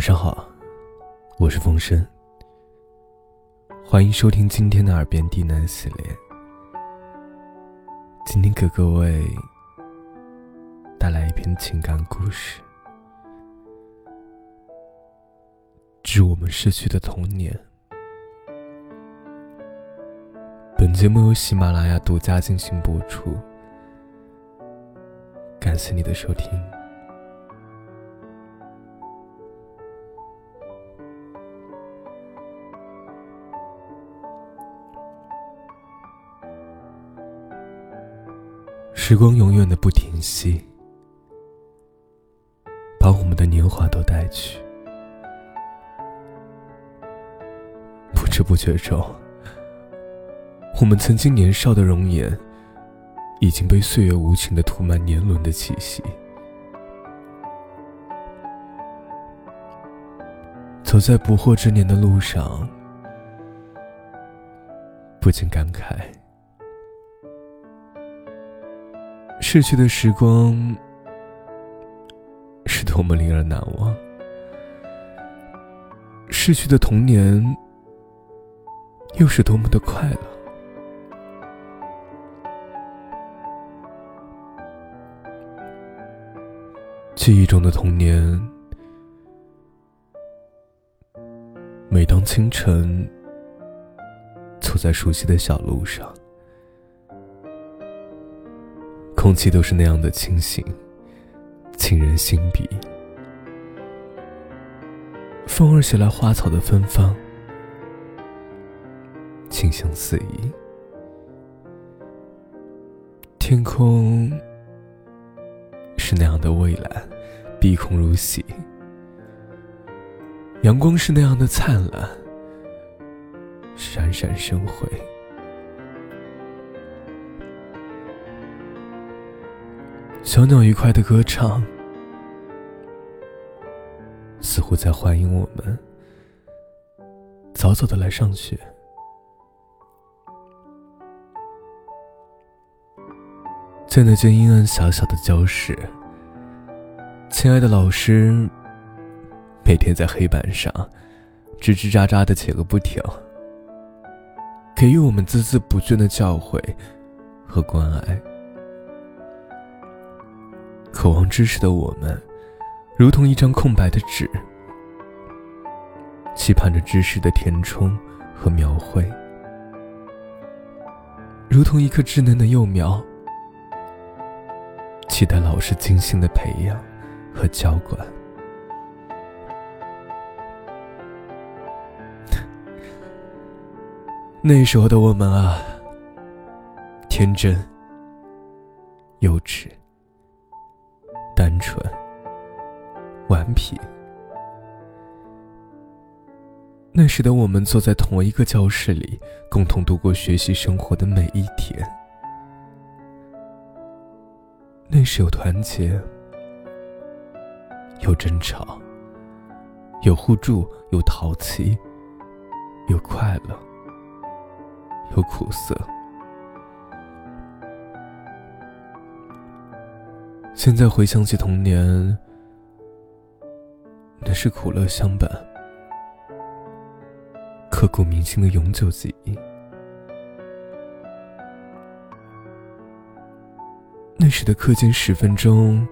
晚上好，我是风声。欢迎收听今天的耳边低喃系列。今天给各位带来一篇情感故事，致我们逝去的童年。本节目由喜马拉雅独家进行播出，感谢你的收听。时光永远的不停息，把我们的年华都带去。不知不觉中，我们曾经年少的容颜，已经被岁月无情的涂满年轮的气息。走在不惑之年的路上，不禁感慨。逝去的时光是多么令人难忘，逝去的童年又是多么的快乐。记忆中的童年，每当清晨走在熟悉的小路上。空气都是那样的清新，沁人心脾。风儿携来花草的芬芳，清香四溢。天空是那样的蔚蓝，碧空如洗。阳光是那样的灿烂，闪闪生辉。小鸟愉快的歌唱，似乎在欢迎我们早早的来上学。在那间阴暗狭小的教室，亲爱的老师每天在黑板上吱吱喳喳的写个不停，给予我们孜孜不倦的教诲和关爱。渴望知识的我们，如同一张空白的纸，期盼着知识的填充和描绘；如同一颗稚嫩的幼苗，期待老师精心的培养和浇灌。那时候的我们啊，天真、幼稚。单纯、顽皮。那时的我们坐在同一个教室里，共同度过学习生活的每一天。那时有团结，有争吵，有互助，有淘气，有快乐，有苦涩。现在回想起童年，那是苦乐相伴、刻骨铭心的永久记忆。那时的课间十分钟，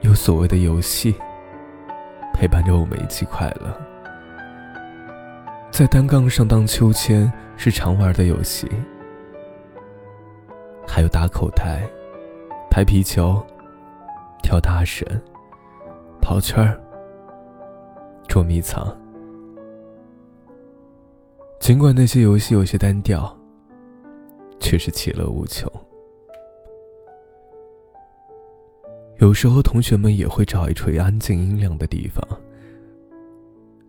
有所谓的游戏，陪伴着我们一起快乐。在单杠上荡秋千是常玩的游戏，还有打口袋、拍皮球。跳大绳、跑圈儿、捉迷藏。尽管那些游戏有些单调，却是其乐无穷。有时候，同学们也会找一处安静阴凉的地方，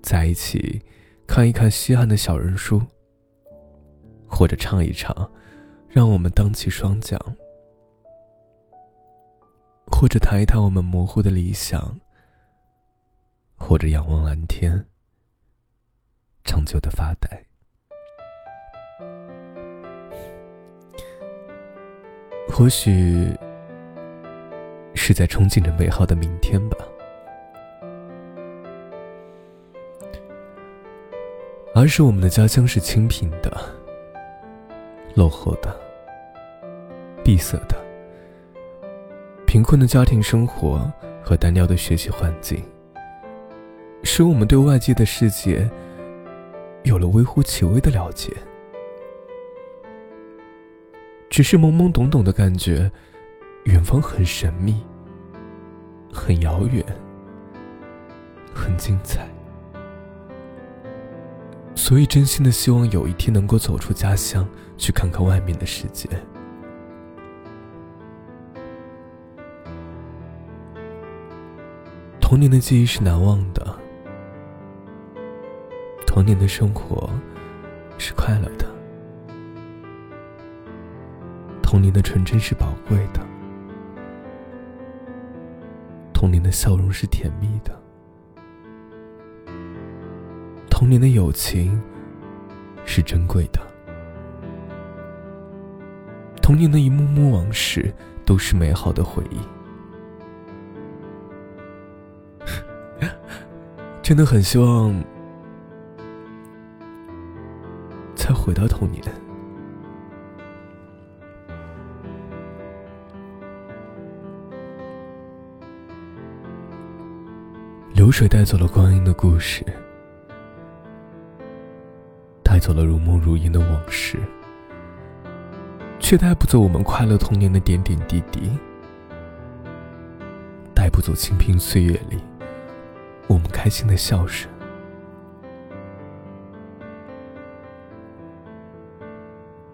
在一起看一看西汉的小人书，或者唱一唱，让我们荡起双桨。或者谈一谈我们模糊的理想，或者仰望蓝天，长久的发呆。或许是在憧憬着美好的明天吧。儿时我们的家乡是清贫的、落后的、闭塞的，贫困的家庭生活和单调的学习环境，使我们对外界的世界有了微乎其微的了解，只是懵懵懂懂的感觉，远方很神秘、很遥远、很精彩。所以，真心的希望有一天能够走出家乡，去看看外面的世界。童年的记忆是难忘的，童年的生活是快乐的，童年的纯真是宝贵的，童年的笑容是甜蜜的。童年的友情是珍贵的，童年的一幕幕往事都是美好的回忆。真的很希望再回到童年。流水带走了光阴的故事。带走了如梦如烟的往事，却带不走我们快乐童年的点点滴滴，带不走清贫岁月里我们开心的笑声。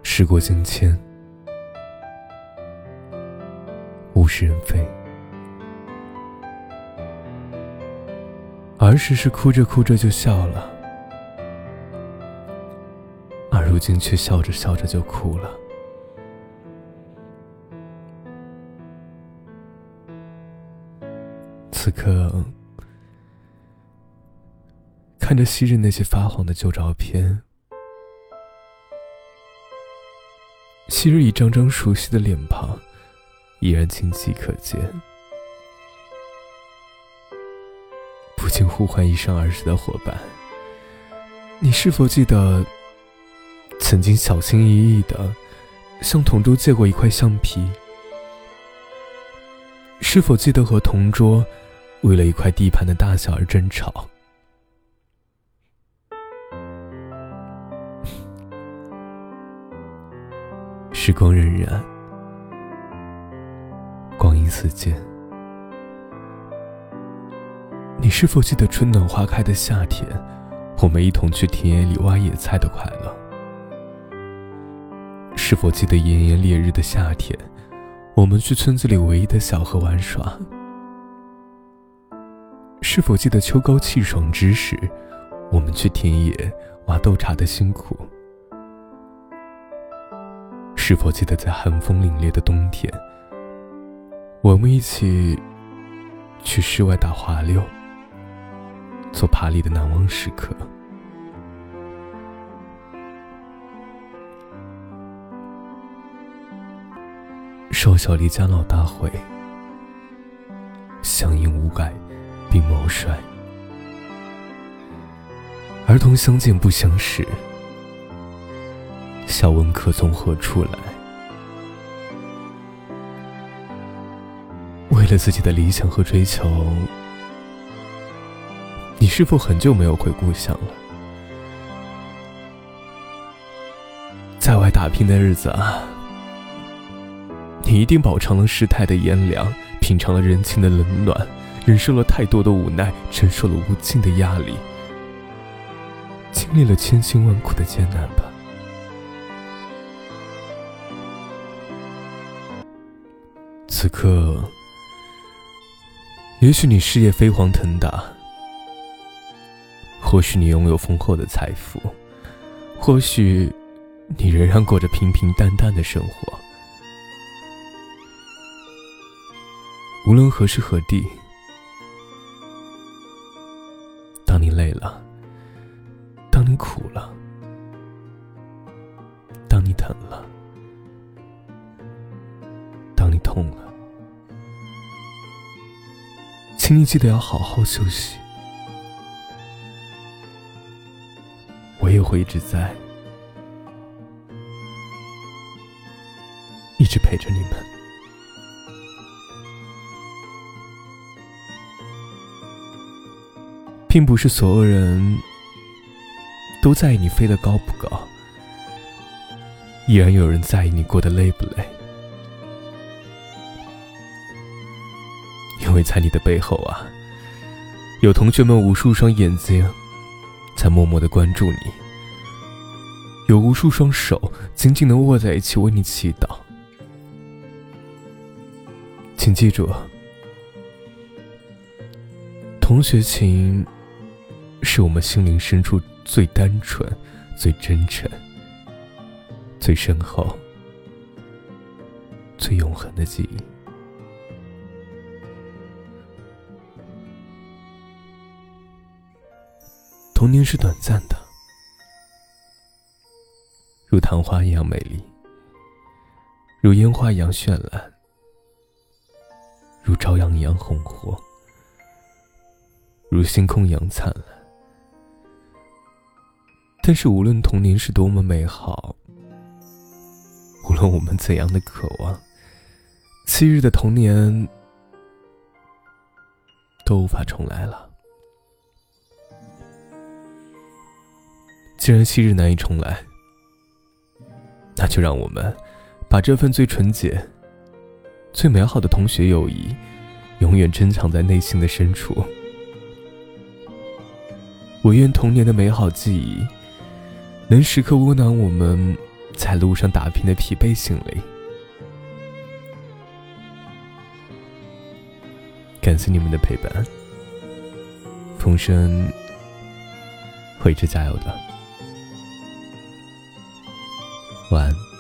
时过境迁，物是人非，儿时是哭着哭着就笑了。而如今却笑着笑着就哭了。此刻，看着昔日那些发黄的旧照片，昔日一张张熟悉的脸庞，依然清晰可见，不禁呼唤一声儿时的伙伴：“你是否记得？”曾经小心翼翼的向同桌借过一块橡皮，是否记得和同桌为了一块地盘的大小而争吵？时光荏苒，光阴似箭，你是否记得春暖花开的夏天，我们一同去田野里挖野菜的快乐？是否记得炎炎烈日的夏天，我们去村子里唯一的小河玩耍？是否记得秋高气爽之时，我们去田野挖豆茬的辛苦？是否记得在寒风凛冽的冬天，我们一起去室外打滑溜，做爬犁的难忘时刻？少小离家老大回，乡音无改鬓毛衰。儿童相见不相识，笑问客从何处来。为了自己的理想和追求，你是否很久没有回故乡了？在外打拼的日子啊！你一定饱尝了世态的炎凉，品尝了人情的冷暖，忍受了太多的无奈，承受了无尽的压力，经历了千辛万苦的艰难吧。此刻，也许你事业飞黄腾达，或许你拥有丰厚的财富，或许你仍然过着平平淡淡的生活。无论何时何地，请你记得要好好休息。我也会一直在，一直陪着你们。并不是所有人都在意你飞得高不高，依然有人在意你过得累不累。因为在你的背后啊，有同学们无数双眼睛在默默的关注你，有无数双手紧紧的握在一起为你祈祷。请记住，同学情是我们心灵深处最单纯、最真诚、最深厚、最永恒的记忆。童年是短暂的，如昙花一样美丽，如烟花一样绚烂，如朝阳一样红火，如星空一样灿烂。但是，无论童年是多么美好，无论我们怎样的渴望，昔日的童年都无法重来了。既然昔日难以重来，那就让我们把这份最纯洁、最美好的同学友谊，永远珍藏在内心的深处。我愿童年的美好记忆，能时刻温暖我们在路上打拼的疲惫心灵。感谢你们的陪伴，风声会一直加油的。晚安，